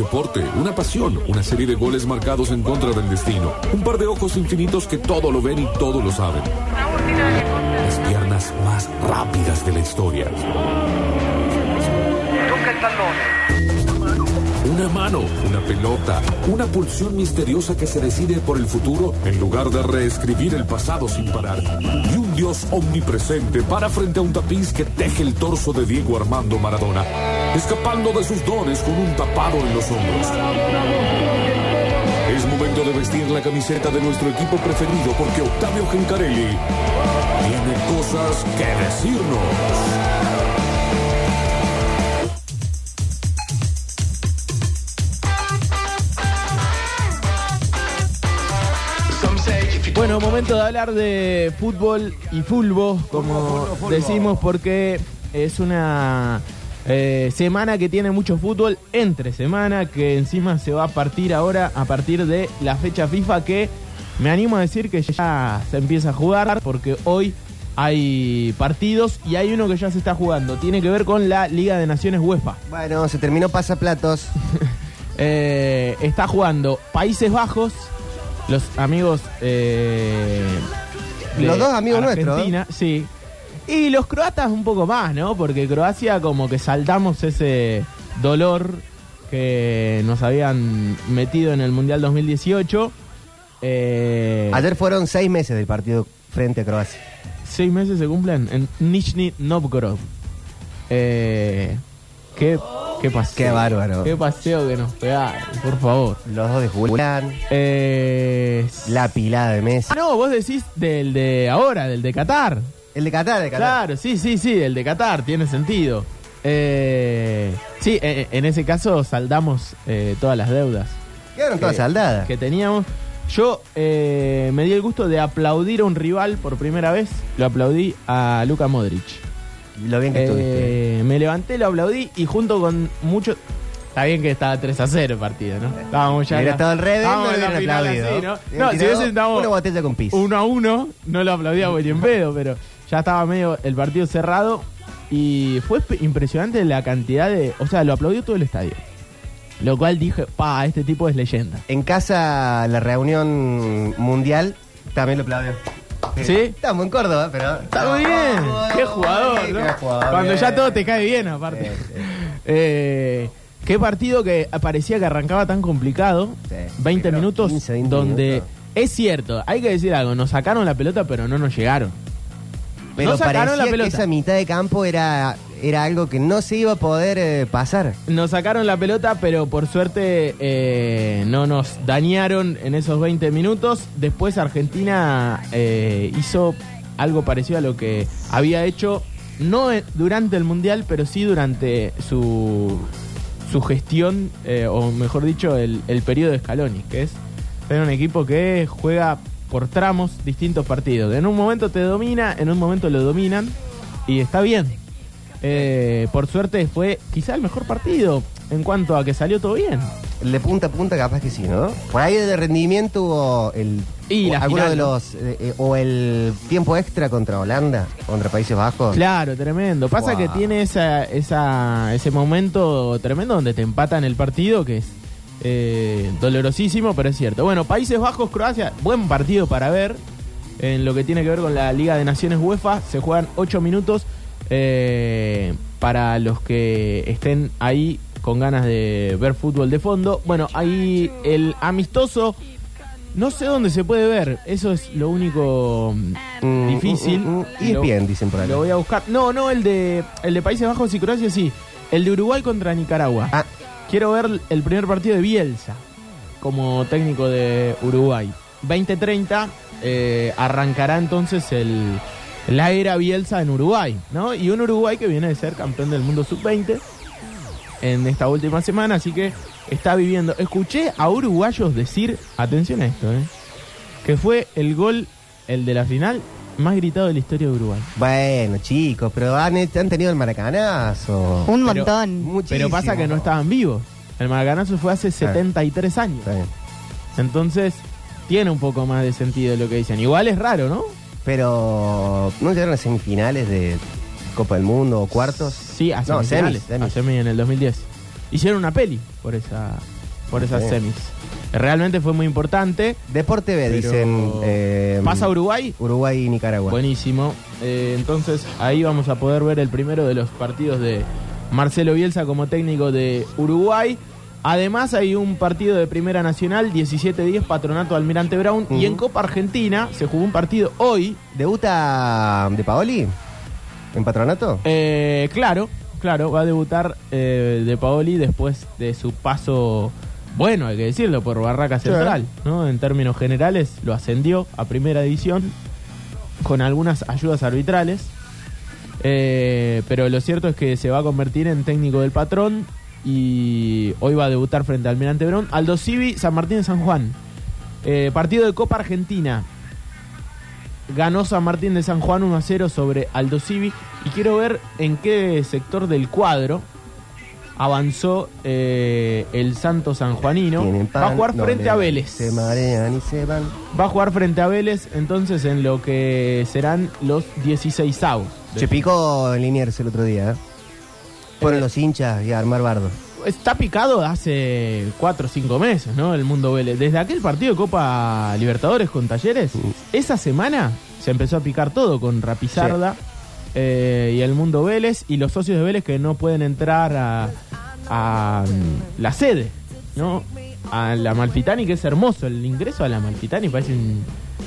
deporte, una pasión, una serie de goles marcados en contra del destino, un par de ojos infinitos que todo lo ven y todo lo saben. Las piernas más rápidas de la historia. Una mano, una pelota, una pulsión misteriosa que se decide por el futuro en lugar de reescribir el pasado sin parar. Dios omnipresente para frente a un tapiz que teje el torso de Diego Armando Maradona, escapando de sus dones con un tapado en los hombros. Es momento de vestir la camiseta de nuestro equipo preferido porque Octavio Gencarelli tiene cosas que decirnos. Bueno, momento de hablar de fútbol y fulbo, como decimos, porque es una eh, semana que tiene mucho fútbol, entre semana, que encima se va a partir ahora a partir de la fecha FIFA que me animo a decir que ya se empieza a jugar, porque hoy hay partidos y hay uno que ya se está jugando. Tiene que ver con la Liga de Naciones UEFA. Bueno, se terminó pasaplatos. Eh, está jugando Países Bajos, los amigos. eh, Los dos amigos Argentina, sí. Y los croatas un poco más, ¿no? Porque Croacia, como que saltamos ese dolor que nos habían metido en el Mundial 2018. Eh, Ayer fueron seis meses del partido frente a Croacia. seis meses se cumplen en Nizhny Novgorod. Eh, qué, qué paseo. Qué bárbaro. Qué paseo que nos pegaron, por favor. Los dos de Julián, Eh, la pilada de Messi. Ah, no, vos decís del de ahora, del de Qatar. El de Qatar, de Qatar. Claro, sí, sí, sí, el de Qatar, tiene sentido. Eh, sí, eh, en ese caso saldamos eh, todas las deudas Quedaron todas saldadas. que teníamos. Yo eh, me di el gusto de aplaudir a un rival por primera vez. Lo aplaudí a Luka Modric. Lo bien que estuviste. Eh, me levanté, lo aplaudí y junto con muchos... Está bien que estaba 3 a 0 el partido, ¿no? Estábamos ya... Hubiera estado al revés, no hubieran final aplaudido. así, ¿no? No, si tirado hubiesen estado una botella con pis. uno a uno, no lo aplaudíamos ni en pedo, pero ya estaba medio el partido cerrado y fue impresionante la cantidad de... O sea, lo aplaudió todo el estadio. Lo cual dije, pa, este tipo es leyenda. En casa, la reunión mundial, también lo aplaudió. ¿Sí? Estamos en Córdoba, pero... Está muy bien. Qué jugador, Qué ¿no? jugador, Cuando bien. ya todo te cae bien, aparte. Sí, sí. Eh, qué partido que parecía que arrancaba tan complicado. Sí. 20 Pero minutos 15, 20 donde... minutos. Es cierto, hay que decir algo. Nos sacaron la pelota, pero no nos llegaron. Pero No sacaron parecía la pelota. que esa mitad de campo era, era algo que no se iba a poder eh, pasar. Nos sacaron la pelota, pero por suerte eh, no nos dañaron en esos 20 minutos. Después Argentina eh, hizo algo parecido a lo que había hecho, no eh, durante el Mundial, pero sí durante su, su gestión, o mejor dicho, el, el periodo de Scaloni, que es ser un equipo que juega por tramos distintos partidos. En un momento te domina, en un momento lo dominan, y está bien. Eh, por suerte fue quizá el mejor partido en cuanto a que salió todo bien. De punta a punta capaz que sí, ¿no? Por ahí de rendimiento hubo el... Y o la alguno final, de los... eh, eh, o el tiempo extra contra Holanda, contra Países Bajos. Claro, tremendo. Pasa Wow. que tiene esa, esa, ese momento tremendo donde te empatan el partido, que es dolorosísimo, pero es cierto. Bueno, Países Bajos, Croacia, buen partido para ver. En lo que tiene que ver con la Liga de Naciones UEFA, se juegan 8 minutos eh, para los que estén ahí con ganas de ver fútbol de fondo. Bueno, ahí el amistoso, no sé dónde se puede ver, eso es lo único mm, Mm, difícil. mm, mm, y Lo- bien, dicen por ahí. lo voy a buscar. No, no, el de el de Países Bajos y Croacia sí. El de Uruguay contra Nicaragua. Ah, Quiero ver el primer partido de Bielsa como técnico de Uruguay. 2030 eh, arrancará entonces el, la era Bielsa en Uruguay, ¿no? Y un Uruguay que viene de ser campeón del mundo sub-20 en esta última semana, así que está viviendo. Escuché a uruguayos decir, atención a esto, ¿eh? que fue el gol, el de la final, más gritado de la historia de Uruguay. bueno, chicos, pero han, han tenido el maracanazo. Un Pero- montón. Muchísimo. Pero pasa que no estaban vivos. El Maracanazo fue hace 73 años. Está bien. Entonces, tiene un poco más de sentido lo que dicen. Igual es raro, ¿no? Pero, ¿no llegaron a semifinales de Copa del Mundo o cuartos? Sí, a No, semifinales. semis, semis. A semi en el 2010. hicieron una peli por esa por esas semis. Realmente fue muy importante. Deporte B, dicen. eh, ¿Pasa Uruguay? Uruguay y Nicaragua. Buenísimo. Eh, entonces ahí vamos a poder ver el primero de los partidos de Marcelo Bielsa como técnico de Uruguay. Además hay un partido de Primera Nacional, 17-10, Patronato Almirante Brown. Y en Copa Argentina se jugó un partido hoy. ¿Debuta De Paoli? ¿En patronato? Eh, claro, claro, va a debutar eh, De Paoli después de su paso, bueno, hay que decirlo, por Barraca Sí. Central. ¿no? En términos generales, lo ascendió a Primera División con algunas ayudas arbitrales. Eh, pero lo cierto es que se va a convertir en técnico del patrón y hoy va a debutar frente al Almirante Brown. Aldo Civi, San Martín de San Juan. Eh, partido de Copa Argentina. Ganó San Martín de San Juan 1 a 0 sobre Aldo Civi. Y quiero ver en qué sector del cuadro avanzó eh, el Santo Sanjuanino. Pan, Va a jugar frente a Vélez. Se marean y se van. Va a jugar frente a Vélez, entonces en lo que serán los 16 avos. Se picó en Liniers el otro día. ¿eh? Fueron los hinchas y a armar bardo. Está picado hace 4 o 5 meses, ¿no? El mundo Vélez. Desde aquel partido de Copa Libertadores con Talleres, esa semana se empezó a picar todo con Rapizarda eh, y el mundo Vélez y los socios de Vélez que no pueden entrar a, a, mm, la sede, ¿no? A la Malfitani, que es hermoso. El ingreso a la Malfitani parece un-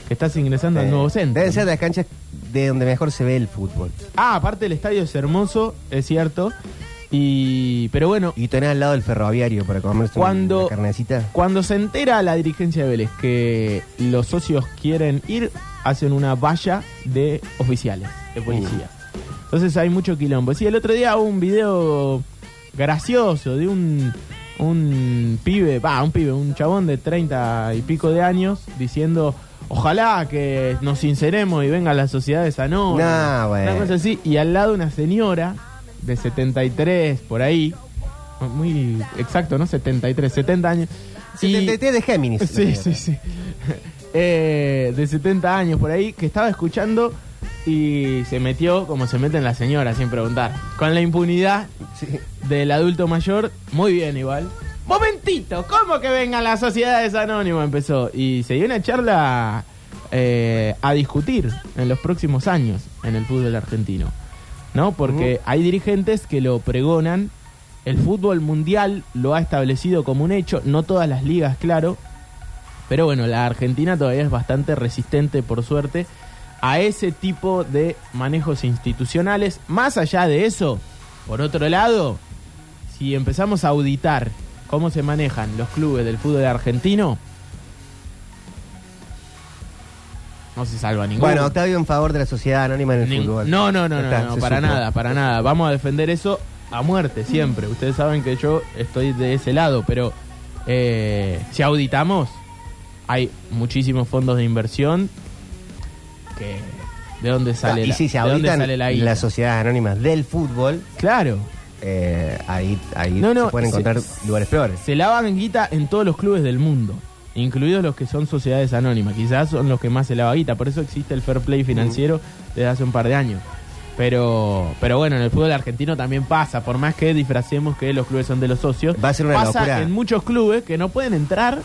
que estás ingresando al Eh, nuevo centro. Deben ser de las canchas de donde mejor se ve el fútbol. Ah, aparte el estadio es hermoso, es cierto. Y pero bueno, Y tenés al lado del ferroviario para comerse Cuando- una carnecita. cuando se entera la dirigencia de Vélez que los socios quieren ir, hacen una valla de oficiales, de policía. Entonces hay mucho quilombo. Sí, el otro día hubo un video gracioso de un, un pibe, va, un pibe, un chabón de 30 y pico de años diciendo, ojalá que nos sinceremos y venga la sociedad de Sanón. Nah, bueno. Una cosa así. Y al lado una señora de 73, por ahí, muy exacto, ¿no? 73, 70 años. Y- 73 de Géminis. Sí, sí, sí. Eh, de 70 años por ahí, que estaba escuchando y se metió como se meten las señoras sin preguntar. Con la impunidad Sí. del adulto mayor, muy bien igual. Momentito, ¿cómo que vengan las sociedades anónimas? Empezó. Y se dio una charla eh, a discutir en los próximos años en el fútbol argentino. ¿No? Porque hay dirigentes que lo pregonan. El fútbol mundial lo ha establecido como un hecho. No todas las ligas, claro. Pero bueno, la Argentina todavía es bastante resistente, por suerte, a ese tipo de manejos institucionales. Más allá de eso, por otro lado, si empezamos a auditar cómo se manejan los clubes del fútbol argentino, no se salva ninguno. Bueno, Octavio en favor de la sociedad anónima en el fútbol. No, no, no, no, Está, no, para supo. nada, para nada. Vamos a defender eso a muerte siempre. Ustedes saben que yo estoy de ese lado, pero eh, si auditamos, hay muchísimos fondos de inversión que de dónde sale y la, si se de dónde auditan sale la guita? las sociedades anónimas del fútbol, Claro, eh, ahí, ahí No, no, se pueden se- encontrar lugares peores. se lavan guita en todos los clubes del mundo, incluidos los que son sociedades anónimas. Quizás son los que más se lava guita, por eso existe el fair play financiero desde hace un par de años. Pero, pero bueno, en el fútbol argentino también pasa, por más que disfracemos que los clubes son de los socios, Va a ser una pasa locura. en muchos clubes que no pueden entrar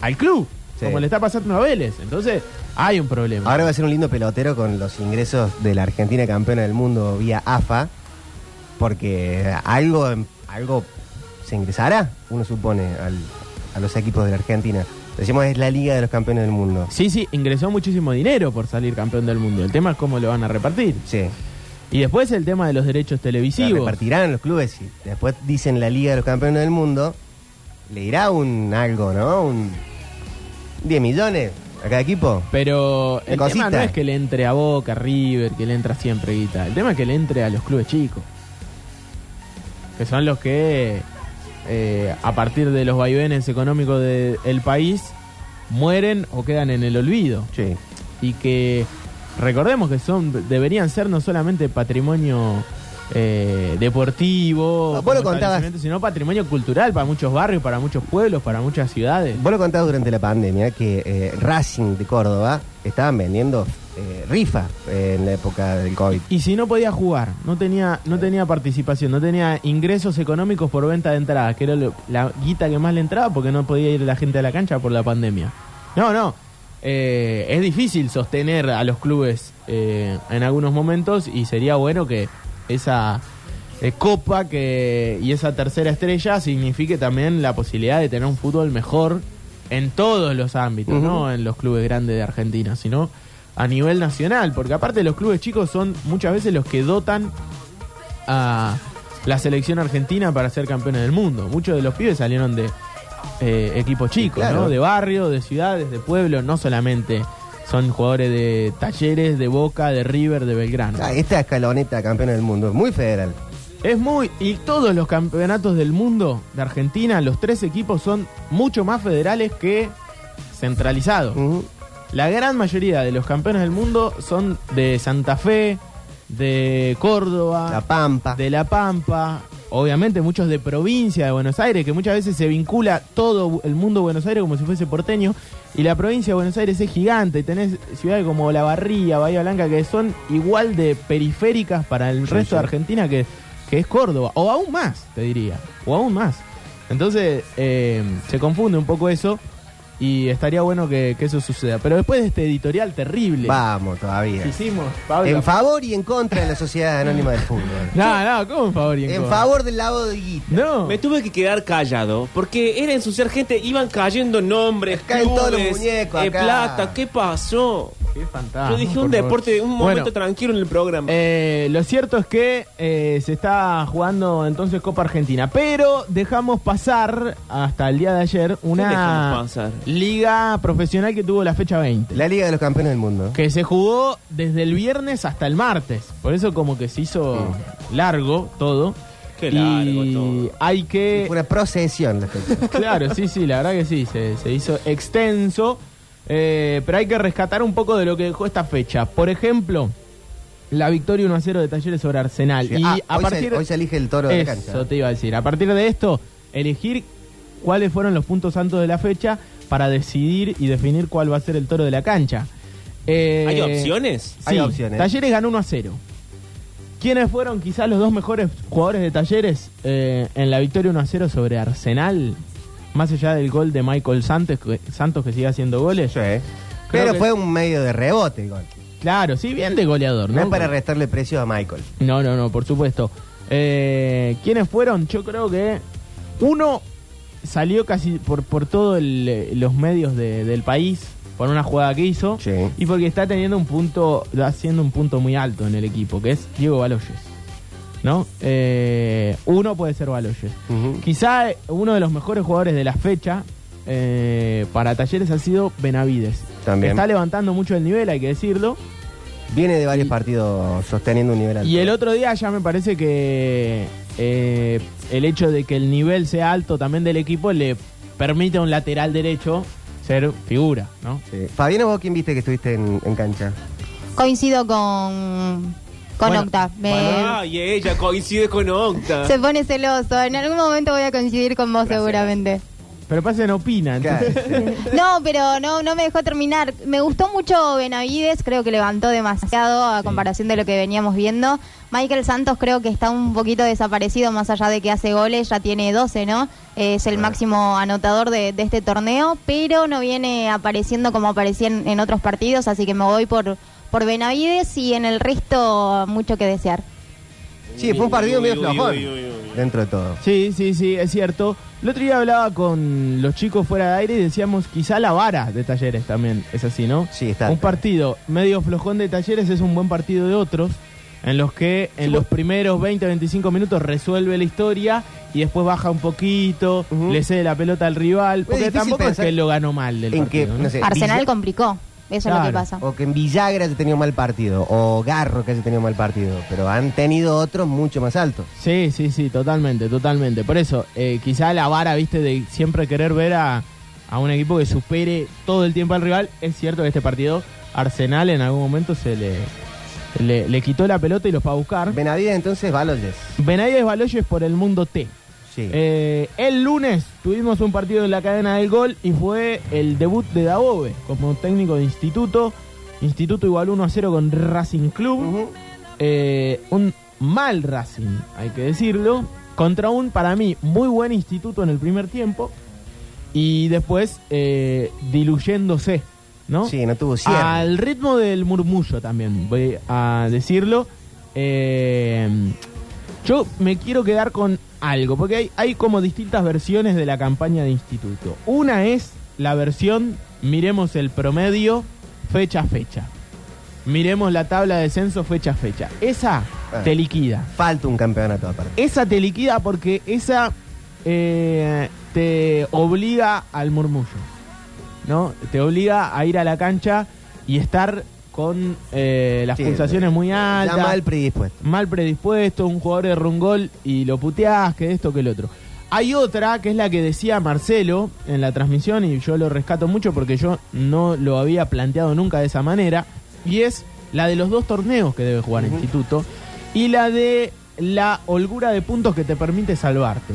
al club, Sí. como le está pasando a Vélez. Entonces, hay un problema. Ahora va a ser un lindo pelotero con los ingresos de la Argentina campeona del mundo vía AFA, porque algo, algo se ingresará, uno supone, al- a los equipos de la Argentina. Decimos es la Liga de los Campeones del Mundo. Sí, sí, ingresó muchísimo dinero por salir campeón del mundo. El tema es cómo lo van a repartir. Sí. Y después el tema de los derechos televisivos. repartirán los clubes y después dicen la Liga de los Campeones del Mundo, le irá un algo, ¿no? Un 10 millones a cada equipo. Pero el tema no es que le entre a Boca, a River, que le entra siempre guita. El tema es que le entre a los clubes chicos. Que son los que, eh, a partir de los vaivenes económicos del país, mueren o quedan en el olvido. Sí. Y que recordemos que son deberían ser no solamente patrimonio eh, deportivo, Ah, vos lo contabas. sino patrimonio cultural para muchos barrios, para muchos pueblos, para muchas ciudades. Vos lo contabas durante la pandemia que eh, Racing de Córdoba estaban vendiendo eh, rifa eh, en la época del COVID. Y si no podía jugar, no tenía, no tenía participación, no tenía ingresos económicos por venta de entradas, que era lo- la guita que más le entraba porque no podía ir la gente a la cancha por la pandemia. No, no. eh, es difícil sostener a los clubes eh, en algunos momentos y sería bueno que esa eh, copa que y esa tercera estrella signifique también la posibilidad de tener un fútbol mejor en todos los ámbitos, no en los clubes grandes de Argentina, sino a nivel nacional, porque aparte los clubes chicos son muchas veces los que dotan a la selección argentina para ser campeones del mundo. Muchos de los pibes salieron de eh, equipos chicos, claro. ¿no? De barrio, de ciudades, de pueblos, no solamente son jugadores de talleres, de Boca, de River, de Belgrano. Ah, esta escaloneta campeona del mundo es muy federal. Es muy. Y todos los campeonatos del mundo de Argentina, los tres equipos son mucho más federales que centralizados. Ujú. La gran mayoría de los campeones del mundo son de Santa Fe, de Córdoba, La Pampa. de La Pampa, obviamente muchos de provincia de Buenos Aires, que muchas veces se vincula todo el mundo de Buenos Aires como si fuese porteño, y la provincia de Buenos Aires es gigante, y tenés ciudades como La Barría, Bahía Blanca, que son igual de periféricas para el Sí, resto sí. de Argentina que, que es Córdoba, o aún más, te diría, o aún más. Entonces eh, se confunde un poco eso. Y estaría bueno que, que eso suceda. Pero después de este editorial terrible Vamos todavía. que hicimos, Pablo. En favor y en contra de la Sociedad Anónima del Fútbol. No, no, ¿cómo en favor y en, En contra? favor del lavado de guita. No. Me tuve que quedar callado porque era ensuciar gente, iban cayendo nombres, Caen todos los clubes, muñecos eh, acá. plata, ¿qué pasó? Qué fantasma, Yo dije por un favor. deporte, un momento Bueno, tranquilo en el programa. eh, lo cierto es que eh, se está jugando entonces Copa Argentina, pero dejamos pasar hasta el día de ayer una dejamos pasar? liga profesional que tuvo la fecha 20. La Liga de los Campeones del Mundo. que se jugó desde el viernes hasta el martes. Por eso como que se hizo largo todo. Qué largo y todo. hay que... Fue una procesión la fecha. Claro, sí, sí, la verdad que sí, se, se hizo extenso, eh, pero hay que rescatar un poco de lo que dejó esta fecha. Por ejemplo, la victoria 1 a 0 de Talleres sobre Arsenal. Sí. Y Ah, a hoy, partir se, hoy se elige el toro de la Eso cancha. te iba a decir. A partir de esto, elegir cuáles fueron los puntos santos de la fecha para decidir y definir cuál va a ser el toro de la cancha. Eh, ¿Hay opciones? Hay opciones. Talleres ganó 1 a 0. ¿Quiénes fueron quizás los dos mejores jugadores de Talleres eh, en la victoria 1 a 0 sobre Arsenal? Más allá del gol de Michael Santos, que, Santos que sigue haciendo goles. Sí. Pero fue un medio de rebote, igual. Claro, sí, bien de goleador, No ¿no? es para restarle precio a Michael. No, no, no, por supuesto. Eh, ¿Quiénes fueron? Yo creo que uno salió casi por, por todos los medios de- del país por una jugada que hizo Sí. y porque está teniendo un punto, haciendo un punto muy alto en el equipo, que es Diego Baloyes. ¿No? Eh, uno puede ser Baloyes. Quizá uno de los mejores jugadores de la fecha eh, para Talleres ha sido Benavides. También. Está levantando mucho el nivel, hay que decirlo. Viene de varios Y- partidos sosteniendo un nivel alto. Y el otro día ya me parece que eh, el hecho de que el nivel sea alto también del equipo le permite a un lateral derecho ser figura, ¿no? Sí. Fabiano, ¿vos quién viste que estuviste en, en cancha? Coincido con, con Bueno, Octa. Me- Ah, y ella coincide con Octa. se pone celoso. En algún momento voy a coincidir con vos seguramente. Pero pasa no opina, entonces. No, pero no, no me dejó terminar. Me gustó mucho Benavides, creo que levantó demasiado a comparación de lo que veníamos viendo. Michael Santos creo que está un poquito desaparecido, más allá de que hace goles, ya tiene 12, ¿no? Es el máximo anotador de, de este torneo, pero no viene apareciendo como aparecía en, en otros partidos, así que me voy por, por Benavides y en el resto mucho que desear. Sí, fue un partido medio flojón. Dentro de todo. Sí, sí, sí, es cierto. El otro día hablaba con los chicos fuera de aire y decíamos quizá la vara de Talleres también, es así, ¿no? Sí, está. Un partido medio flojón de Talleres es un buen partido de otros, en los que en los primeros 20, 25 minutos resuelve la historia y después baja un poquito, Ujú. le cede la pelota al rival, porque tampoco es que él lo ganó mal del en que, partido. ¿no? no sé, Arsenal Villa- complicó, eso es lo que pasa. O que en Villagra haya tenido mal partido. O Garro que haya tenido mal partido. Pero han tenido otros mucho más altos. Sí, sí, sí, totalmente, totalmente. Por eso, eh, quizá la vara, viste, de siempre querer ver a, a un equipo que supere todo el tiempo al rival. Es cierto que este partido, Arsenal en algún momento se le, le, le quitó la pelota y los fue a buscar. Benavides entonces, Baloyes. Benavides Baloyes por el mundo T. Sí. Eh, el lunes tuvimos un partido en la cadena del gol y fue el debut de Dabove como técnico de instituto. Instituto igual 1 a 0 con Racing Club. Eh, un mal Racing, hay que decirlo. Contra un, para mí, muy buen instituto en el primer tiempo. Y después eh, diluyéndose, ¿no? Sí, no tuvo cierre. Al ritmo del murmullo también, voy a decirlo. Yo me quiero quedar con algo, porque hay, hay como distintas versiones de la campaña de instituto. Una es la versión, miremos el promedio, fecha a fecha. Miremos la tabla de descenso fecha a fecha. Esa Ah. te liquida. Falta un campeonato aparte. Esa te liquida porque esa eh, te obliga al murmullo, ¿no? Te obliga a ir a la cancha y estar con eh, las Sí, pulsaciones muy altas. Ya mal predispuesto. mal predispuesto, un jugador de un gol y lo puteás, que esto, que el otro. Hay otra que es la que decía Marcelo en la transmisión y yo lo rescato mucho porque yo no lo había planteado nunca de esa manera y es la de los dos torneos que debe jugar Instituto y la de la holgura de puntos que te permite salvarte.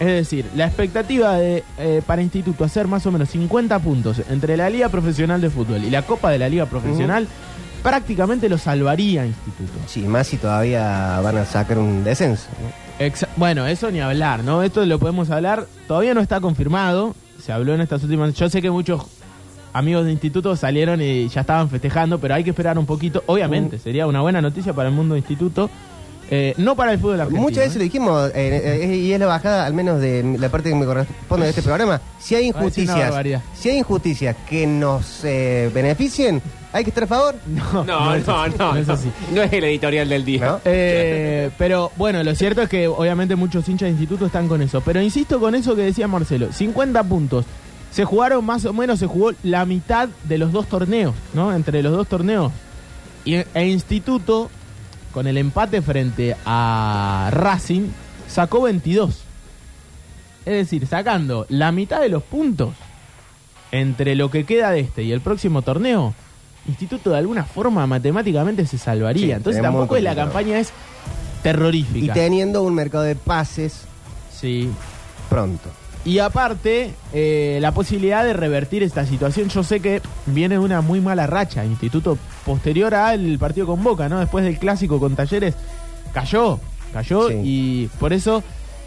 Es decir, la expectativa de, eh, para Instituto hacer más o menos 50 puntos entre la Liga Profesional de Fútbol y la Copa de la Liga Profesional prácticamente lo salvaría Instituto. Sí, más si todavía van a sacar un descenso. ¿no? Exa- bueno, eso ni hablar, ¿no? Esto lo podemos hablar, todavía no está confirmado, se habló en estas últimas... Yo sé que muchos amigos de instituto salieron y ya estaban festejando, pero hay que esperar un poquito. Obviamente, sería una buena noticia para el mundo de instituto, eh, no para el fútbol argentino. Muchas veces ¿eh? lo dijimos, eh, eh, y es la bajada, al menos de la parte que me corresponde de este programa. Si hay injusticias, si hay injusticias que nos eh, beneficien, hay que estar a favor. No, No, es no, así, no. es no. así. No es el editorial del día. ¿No? Eh, pero bueno, lo cierto es que obviamente muchos hinchas de instituto están con eso. Pero insisto con eso que decía Marcelo, 50 puntos. Se jugaron más o menos, se jugó la mitad de los dos torneos, ¿no? Entre los dos torneos. Y, e instituto, con el empate frente a Racing, sacó 22. Es decir, sacando la mitad de los puntos entre lo que queda de este y el próximo torneo, Instituto de alguna forma matemáticamente se salvaría. Sí, Entonces tampoco es la campaña es Y terrorífica. teniendo un mercado de pases Sí. pronto. Y aparte, eh, la posibilidad de revertir esta situación. Yo sé que viene de una muy mala racha. Instituto posterior al partido con Boca, ¿no? Después del clásico con Talleres, cayó, cayó Sí. y por eso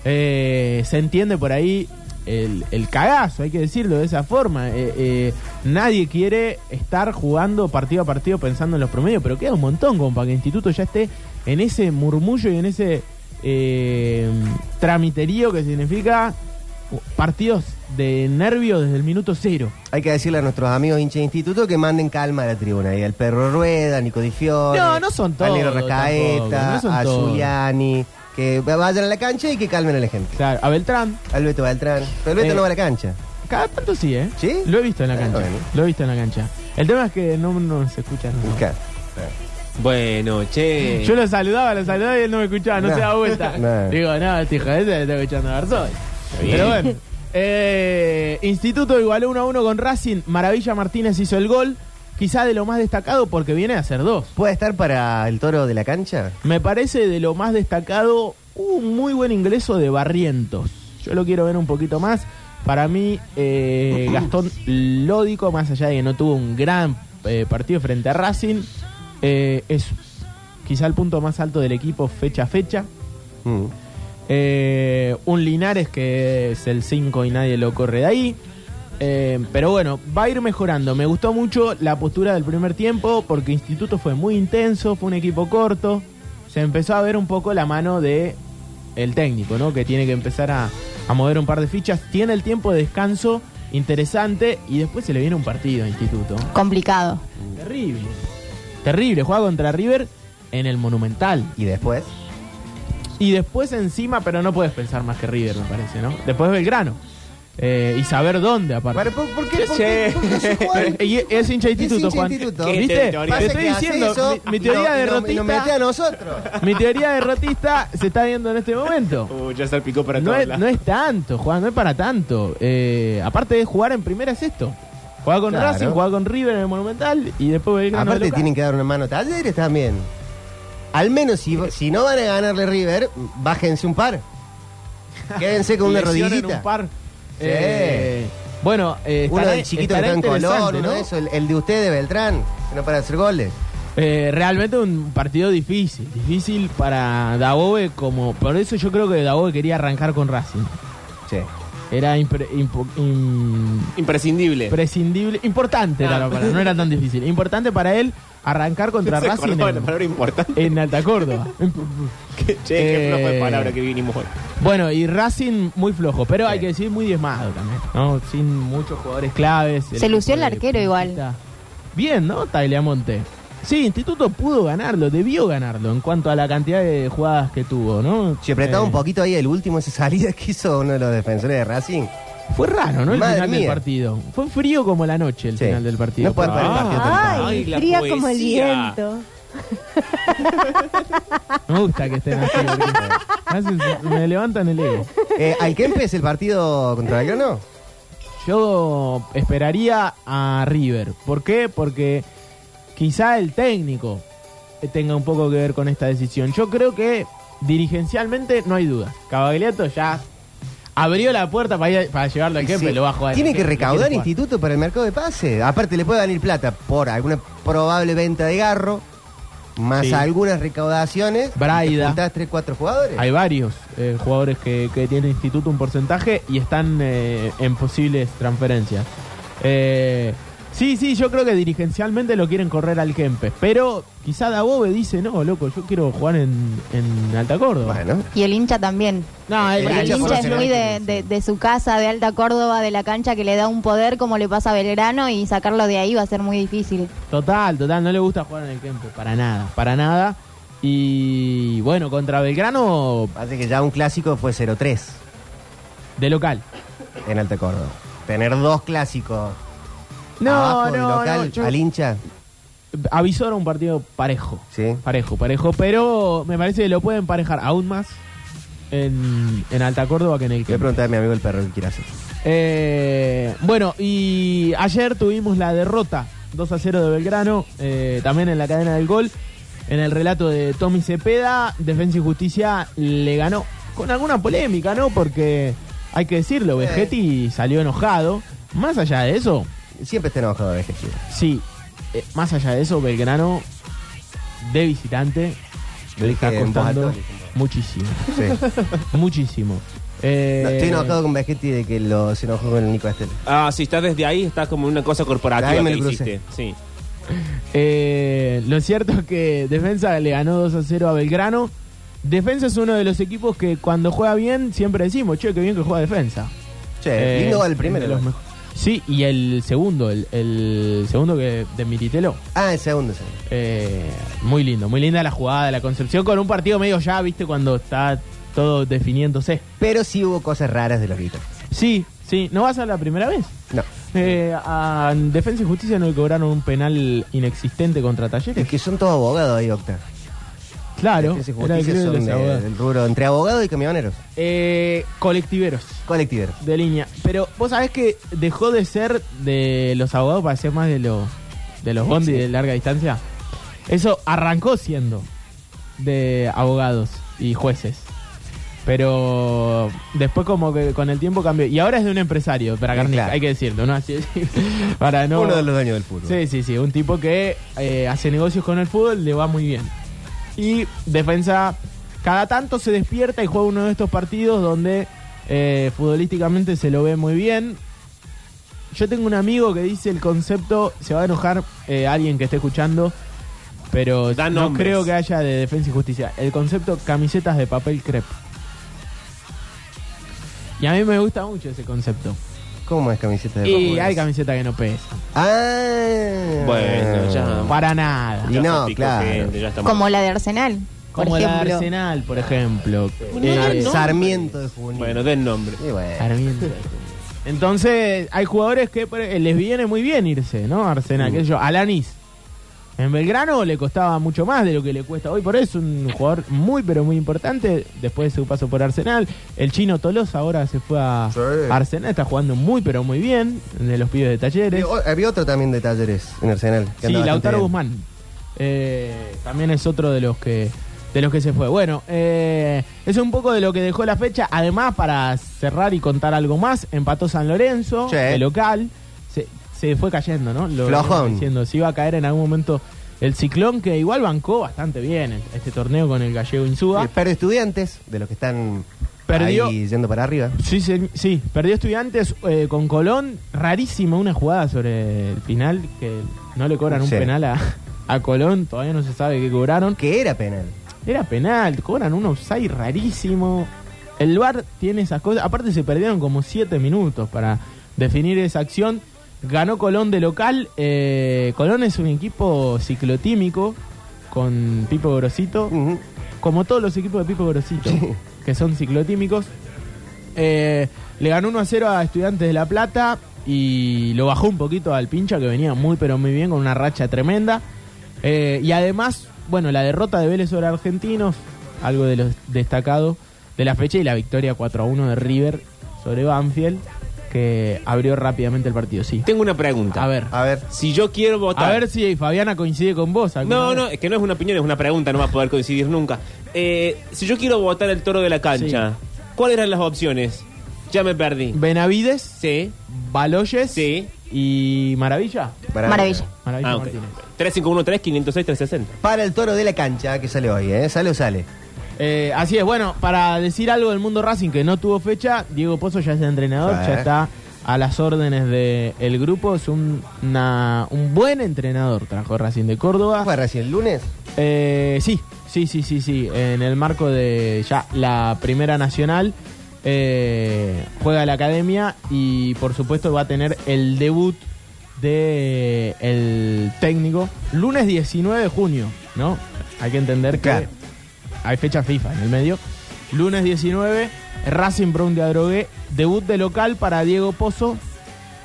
eh, se entiende por ahí el, el cagazo, hay que decirlo de esa forma. Eh, eh, nadie quiere estar jugando partido a partido pensando en los promedios, pero queda un montón como para que el Instituto ya esté en ese murmullo y en ese eh, tramiterío que significa partidos de nervio desde el minuto cero. Hay que decirle a nuestros amigos hinchas de instituto que manden calma a la tribuna. Y al perro Rueda, a Nico Di Fiore, No, no son todos Rascaeta, tampoco, no son a todos. Giuliani, que vayan a la cancha y que calmen a la gente. Claro, a Beltrán, Al Beto Beltrán. Pero el Beto Eh, no va a la cancha. cada tanto sí, ¿eh? ¿Sí? Lo he visto en la Ah, cancha. bueno. Lo he visto en la cancha. El tema es que no, no se escucha. no. Busca. Bueno, che. Yo lo saludaba, lo saludaba y él no me escuchaba, no, No. se da vuelta. No. Digo, no, este hijo de ese le está escuchando a Garzón. Pero bueno. eh, Instituto igualó 1 a 1 con Racing. Maravilla Martínez hizo el gol. Quizá de lo más destacado porque viene a hacer dos. ¿Puede estar para el toro de la cancha? Me parece de lo más destacado un muy buen ingreso de Barrientos. Yo lo quiero ver un poquito más. Para mí, eh, Gastón Lódico, más allá de que no tuvo un gran eh, partido frente a Racing, es quizá el punto más alto del equipo fecha a fecha. Mm. Eh, un Linares que es el 5 y nadie lo corre de ahí. Eh, pero bueno, va a ir mejorando. Me gustó mucho la postura del primer tiempo porque Instituto fue muy intenso, fue un equipo corto. Se empezó a ver un poco la mano de el técnico, ¿no? Que tiene que empezar a, a mover un par de fichas. Tiene el tiempo de descanso interesante y después se le viene un partido a Instituto. Complicado. Terrible. Terrible. Juega contra River en el Monumental. Y después. Y después encima, pero no puedes pensar más que River, me parece, ¿no? Después Belgrano. Eh, y saber dónde, aparte. ¿Por, por qué? ¿Por qué? ¿Por qué? Y es hincha instituto, Juan. instituto. ¿Qué ¿Viste? Te estoy diciendo, eso mi, mi teoría no- no- derrotista, nos mete a nosotros. mi teoría derrotista se está viendo en este momento. Uh, ya salpicó para No todos es, no es tanto, Juan, no es para tanto. Eh, aparte de jugar en primera es esto. Juega con Claro. Racing, juega con River en el Monumental y después Belgrano Aparte tienen que dar una mano a talleres también. Al menos si, si no van a ganarle River, bájense un par. Quédense con una rodillita. un par. Eh, bueno, eh, Uno del chiquito que está en uno ¿no? de el, el de ustedes, Beltrán. Que no para de hacer goles. Eh, realmente un partido difícil, difícil para Dabove como... Por eso yo creo que Dabove quería arrancar con Racing. Sí. Era impre- impo- im- Imprescindible. prescindible, importante Ah. no era tan difícil. Importante para él arrancar contra Se Racing acordaba la en, palabra importante. en Alta Córdoba. che, qué Eh, flojo de palabra que vinimos hoy. Bueno, y Racing muy flojo, pero hay que decir muy diezmado también, ¿no? Sin muchos jugadores claves. Se lució el arquero igual. Bien, ¿no? Tagliamonte. Sí, Instituto pudo ganarlo, debió ganarlo en cuanto a la cantidad de jugadas que tuvo, ¿no? Si apretaba Eh, un poquito ahí el último, esa salida que hizo uno de los defensores de Racing. Fue raro, ¿no? El Madre final del mía. partido. Fue frío como la noche el Sí. final del partido. No parar el partido tan Ay, Ay, la fría como el poesía. viento. Me gusta que estén así. porque me hacen- me levantan el ego. Eh, ¿Al Kempes el partido contra Belgrano? Yo esperaría a River. ¿Por qué? Porque quizá el técnico tenga un poco que ver con esta decisión. Yo creo que dirigencialmente no hay duda. Cavagliato ya abrió la puerta para, ir- para llevarlo al Kempe, Sí. lo va a jugar. Tiene que recaudar instituto para el mercado de pase. Aparte, le puede venir plata por alguna probable venta de garro, más Sí. algunas recaudaciones. Braida. Juntás 3, 4 jugadores. Hay varios eh, jugadores que, que tiene Instituto un porcentaje y están eh, en posibles transferencias. Eh, sí, sí, yo creo que dirigencialmente lo quieren correr al Kempes, pero quizá Dabove dice, no, loco, yo quiero jugar en, en Alta Córdoba. Bueno, Y el hincha también. No, el, El Porque el hincha es muy de- de su casa, de Alta Córdoba, de la cancha, que le da un poder como le pasa a Belgrano y sacarlo de ahí va a ser muy difícil. Total, total, no le gusta jugar en el Kempes, para nada, para nada. Y bueno, contra Belgrano, parece que ya un clásico fue 0-3 de local. en Alta Córdoba. Tener dos clásicos No, abajo no, local no, yo- al hincha. avisó era un partido parejo. Sí. Parejo, parejo, pero me parece que lo pueden parejar aún más en, en Alta Córdoba que en el voy a preguntar a mi amigo el perro qué quiere hacer. Eh, bueno, y ayer tuvimos la derrota 2 a 0 de Belgrano, eh, también en la cadena del gol. En el relato de Tommy Cepeda, Defensa y Justicia le ganó con alguna polémica, ¿no? Porque hay que decirlo, Vegetti salió enojado. Más allá de eso, Siempre está enojado de Vegetti. sí, eh, más allá de eso, Belgrano de visitante Lo le está costando muchísimo, Sí. muchísimo. Eh, No, estoy enojado con Vegetti de que lo, se enojó con el Nico Estel. Ah, si estás desde ahí, está como una cosa corporativa que hiciste. Sí. Eh, lo cierto es que Defensa le ganó 2 a 0 a Belgrano. Defensa es uno de los equipos que cuando juega bien siempre decimos, che, qué bien que juega Defensa. Che, Eh, lindo el de primero. los mejo- Sí, y el segundo, el, el segundo que de Militelo. Ah, el segundo, sí. Eh, muy lindo, muy linda la jugada de la Concepción con un partido medio ya, viste, cuando está todo definiéndose. Pero sí hubo cosas raras de los gritos. Sí, sí, ¿no va a la primera vez? No. Eh, a Defensa y Justicia no le cobraron un penal inexistente contra Talleres. Es que son todos abogados ahí, Octa. Claro, Defensa y era el de los abogados. del rubro entre abogados y camioneros. Eh, colectiveros Colectiveros. de línea. Pero vos sabés que dejó de ser de los abogados para ser más de los de los bondi de larga distancia. Eso arrancó siendo de abogados y jueces. Pero después como que con el tiempo cambió. Y ahora es de un empresario, para Garnica, claro. hay que decirlo, ¿no? Así para no... Uno de los dueños del fútbol. Sí, sí, sí, un tipo que eh, hace negocios con el fútbol, le va muy bien. Y defensa, cada tanto se despierta y juega uno de estos partidos donde eh, futbolísticamente se lo ve muy bien. Yo tengo un amigo que dice el concepto, se va a enojar eh, alguien que esté escuchando, pero Da no nombres. creo que haya de defensa y justicia. El concepto camisetas de papel crepe. Y a mí me gusta mucho ese concepto. ¿Cómo es camiseta de Y hay camisetas que no pesan. Ah. Bueno, ya. Para nada. Y Ya no, se picó claro. gente, ya estamos- Como la de Arsenal, por Como la de ejemplo. Arsenal, por ejemplo. Sar- Eh, Sarmiento de juvenil. Bueno, den nombre. Y bueno. Sarmiento. Entonces, hay jugadores que por- eh, les viene muy bien irse, ¿no? Arsenal, qué sé yo. Alanis. En Belgrano le costaba mucho más de lo que le cuesta hoy, por eso es un jugador muy, pero muy importante. Después de su paso por Arsenal, el chino Tolosa ahora se fue a Sí. Arsenal, está jugando muy, pero muy bien. De los pibes de talleres. Había otro también de talleres en Arsenal. que Sí, Lautaro Guzmán. Eh, también es otro de los que de los que se fue. Bueno, eh, es un poco de lo que dejó la fecha. Además, para cerrar y contar algo más, empató San Lorenzo, Sí. de local. Se, fue cayendo, ¿no? Lo Flojón. diciendo, se iba a caer en algún momento el ciclón que igual bancó bastante bien el- este torneo con el gallego Insúa. Eh, Pero estudiantes, de los que están Perdió. ahí yendo para arriba. Sí, sí, sí, perdió estudiantes eh, con Colón. Rarísima una jugada sobre el final que no le cobran un Sí. penal a, a Colón. Todavía no se sabe qué cobraron. Que era penal. Era penal, cobran un offside rarísimo. El VAR tiene esas cosas. Aparte se perdieron como siete minutos para definir esa acción. Ganó Colón de local. Eh, Colón es un equipo ciclotímico con Pipo Grosito como todos los equipos de Pipo Grosito, Sí. que son ciclotímicos. Eh, le ganó 1 a 0 a Estudiantes de La Plata y lo bajó un poquito al pincha, que venía muy pero muy bien, con una racha tremenda. Eh, y además, bueno, la derrota de Vélez sobre Argentinos, algo de lo destacado de la fecha, y la victoria 4 a 1 de River sobre Banfield, que abrió rápidamente el partido. Sí. Tengo una pregunta. A ver, A ver. Si yo quiero votar. a ver si Fabiana coincide con vos. No, vez. no, es que no es una opinión, es una pregunta, no va a poder coincidir nunca. Eh, si yo quiero votar el toro de la cancha, ¿cuáles eran las opciones? Ya me perdí. Benavides, Sí, Baloyes sí. y Maravilla. Maravilla. Maravilla Ah, ok. Martínez. 3513-506-360. Para el toro de la cancha, que sale hoy, ¿eh? ¿Sale o sale? Eh, así es, bueno, para decir algo del mundo Racing que no tuvo fecha, Diego Pozo ya es entrenador, Sí. ya está a las órdenes del grupo, es un, una- un buen entrenador, trajo Racing de Córdoba. ¿Fue recién el lunes? Eh, sí, sí, sí, sí, sí, en el marco de ya la Primera Nacional. eh, juega la academia y por supuesto va a tener el debut de el técnico lunes 19 de junio, ¿no? Hay que entender que Claro. Hay fecha FIFA en el medio. Lunes 19, Racing Brown de Adrogué, debut de local para Diego Pozo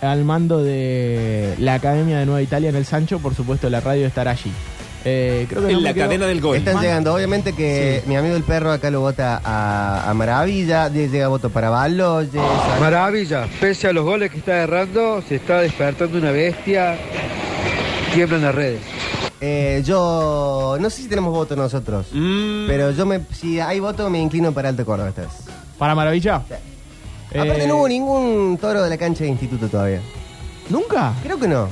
al mando de la Academia de Nueva Italia en el Sancho, por supuesto la radio estará allí. Eh, creo que En la quedo- cadena del gol. Están Man- llegando, obviamente que Sí. mi amigo el perro acá lo vota a, a Maravilla, llega voto para Baloyes, a- Maravilla, pese a los goles que está errando, se está despertando una bestia, tiemblan las redes. Eh, yo no sé si tenemos voto nosotros, Mm, pero yo me si hay voto me inclino para Alto Córdoba esta vez. Para Maravilla. Aparte Eh, no hubo ningún toro de la cancha de instituto todavía. ¿Nunca? Creo que no.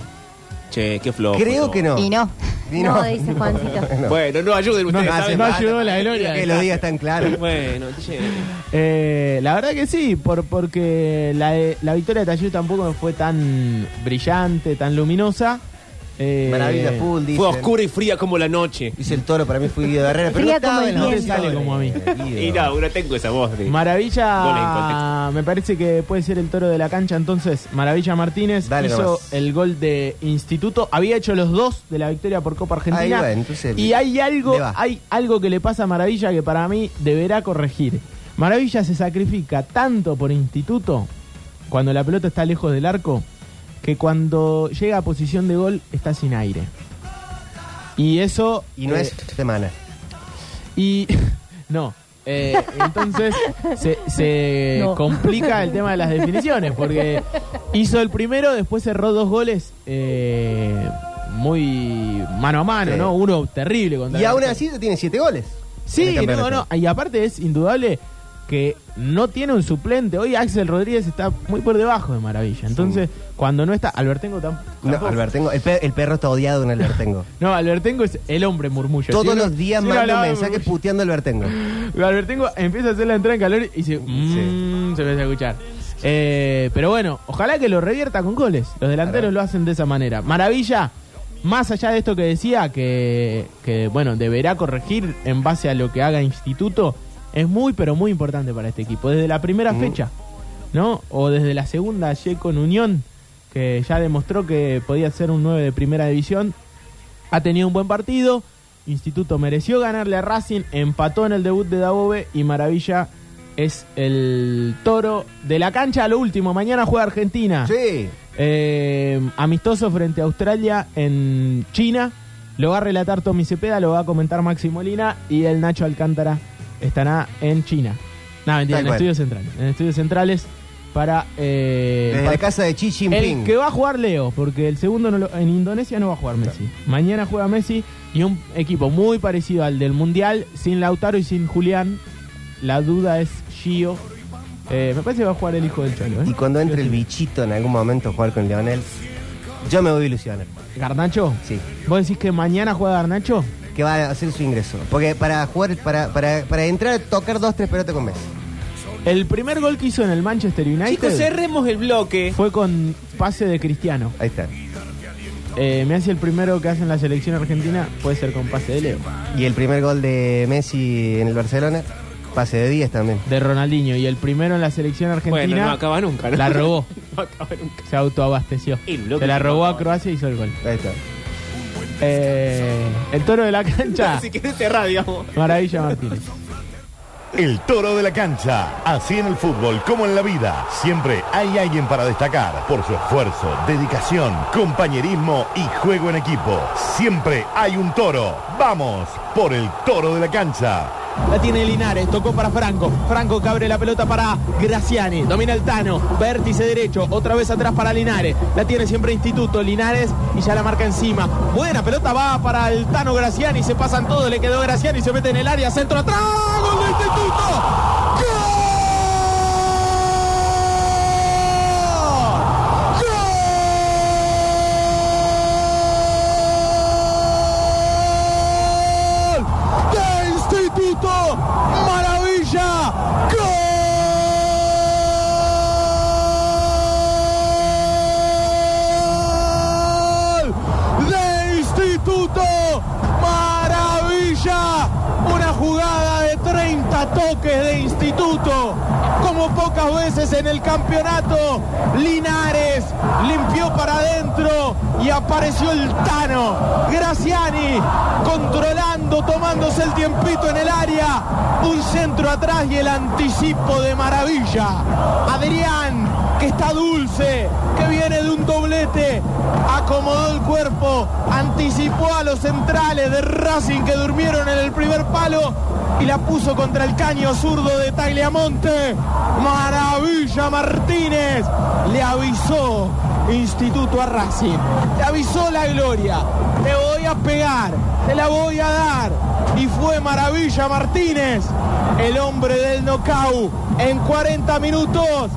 Che, qué flojo. Creo que no. Y no. Y no, dice Juancito. no. Bueno, no ayuden ustedes. No, ¿saben? no ayudó la gloria. Que lo digas tan claro. Bueno, che. Eh, la verdad que sí, por, porque la, de- la victoria de Talleres tampoco fue tan brillante, tan luminosa. Eh, Maravilla full, dice. Fue oscura y fría como la noche. Dice el toro, para mí fue Guido Herrera. Pero Fría no estaba como el en los viento. vencedores, Sale como a mí. Guido. Y no, no tengo esa voz. De... Goles en Maravilla, contexto. me parece que puede ser el toro de la cancha. Entonces, Maravilla Martínez Dale hizo nomás. el gol de Instituto. Había hecho los dos de la victoria por Copa Argentina. Ahí va, entonces y hay algo, le va. hay algo que le pasa a Maravilla que para mí deberá corregir. Maravilla se sacrifica tanto por Instituto cuando la pelota está lejos del arco que cuando llega a posición de gol está sin aire. Y eso Y no eh, es semana. y no. Eh, entonces se, se No. complica el tema de las definiciones porque hizo el primero, después cerró dos goles eh, muy mano a mano, Sí. ¿no? Uno terrible contra Y aún así tiene siete goles. Sí, no, no. Y aparte es indudable que no tiene un suplente. Hoy Axel Rodríguez está muy por debajo de Maravilla. Entonces, cuando no está, Albertengo tam- No, tampoco. Albertengo, el, pe- el perro está odiado en Albertengo. No, Albertengo es el hombre murmullo. Todos Si uno- los días si manda un hablaba de mensaje murmullo- puteando a Albertengo. Albertengo empieza a hacer la entrada en calor y dice, "Mm", se empieza a escuchar. Eh, pero bueno, ojalá que lo revierta con goles. Los delanteros lo hacen de esa manera. Maravilla, más allá de esto que decía, que, que bueno, deberá corregir en base a lo que haga Instituto, es muy, pero muy importante para este equipo. Desde la primera Mm. fecha, ¿no? O desde la segunda, ayer con Unión, que ya demostró que podía ser un 9 de primera división, ha tenido un buen partido. Instituto mereció ganarle a Racing, empató en el debut de Dabobe y Maravilla es el toro de la cancha a lo último. Mañana juega Argentina. Sí. Eh, amistoso frente a Australia en China. Lo va a relatar Tommy Cepeda, lo va a comentar Maxi Molina y el Nacho Alcántara estará en China. No, mentira, Tal en cual. estudios centrales. En estudios centrales para... eh, Desde la casa de Xi el Jinping. que va a jugar Leo, porque el segundo no lo- en Indonesia no va a jugar Messi. Mañana juega Messi y un equipo muy parecido al del Mundial, sin Lautaro y sin Julián. La duda es Gio. Eh, me parece que va a jugar el hijo del Cholo. ¿eh? Y cuando entre el bichito en algún momento a jugar con Leonel. Yo me voy a ilusionar. ¿Garnacho? Sí. ¿Vos decís que mañana juega Garnacho? Que va a hacer su ingreso. Porque para jugar, para, para, para entrar, tocar dos, tres pelotas con Messi. El primer gol que hizo en el Manchester United Chicos, cerremos el bloque. fue con pase de Cristiano. Ahí está. Eh, me hace el primero que hace en la selección argentina, puede ser con pase de Leo. Y el primer gol de Messi en el Barcelona, pase de 10 también. De Ronaldinho. Y el primero en la selección argentina Bueno, no acaba nunca, ¿no? la robó. No acaba nunca. Se autoabasteció. Se la robó a. Croacia y hizo el gol. Ahí está. Eh, el toro de la cancha. Si querés cerrar, digamos. Maravilla Martínez. El toro de la cancha. Así en el fútbol como en la vida. Siempre hay alguien para destacar por su esfuerzo, dedicación, compañerismo y juego en equipo. Siempre hay un toro. Vamos por el toro de la cancha. La tiene Linares, tocó para Franco. Franco que abre la pelota para Graciani. Domina el Tano, vértice derecho, otra vez atrás para Linares. La tiene siempre Instituto, Linares y ya la marca encima. Buena pelota va para el Tano Graciani, se pasan todos, le quedó Graciani, se mete en el área, centro atrás, gol de Instituto. 30 toques de Instituto. Como pocas veces en el campeonato, Linares limpió para adentro y apareció el Tano. Graciani controlando, tomándose el tiempito en el área. Un centro atrás y el anticipo de maravilla. Adrián, que está dulce, que viene de un doblete, acomodó el cuerpo, anticipó a los centrales de Racing que durmieron en el primer palo y la puso contra el caño zurdo de Tagliamonte. Maravilla Martínez le avisó Instituto a Racing. Le avisó la gloria. Te voy a pegar, te la voy a dar. Y fue Maravilla Martínez, el hombre del knockout. En 40 minutos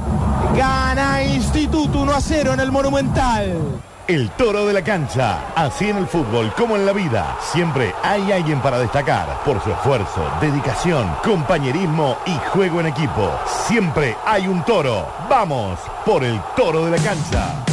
gana Instituto 1 a 0 en el Monumental. El toro de la cancha. Así en el fútbol como en la vida. Siempre hay alguien para destacar por su esfuerzo, dedicación, compañerismo y juego en equipo. Siempre hay un toro. Vamos por el toro de la cancha.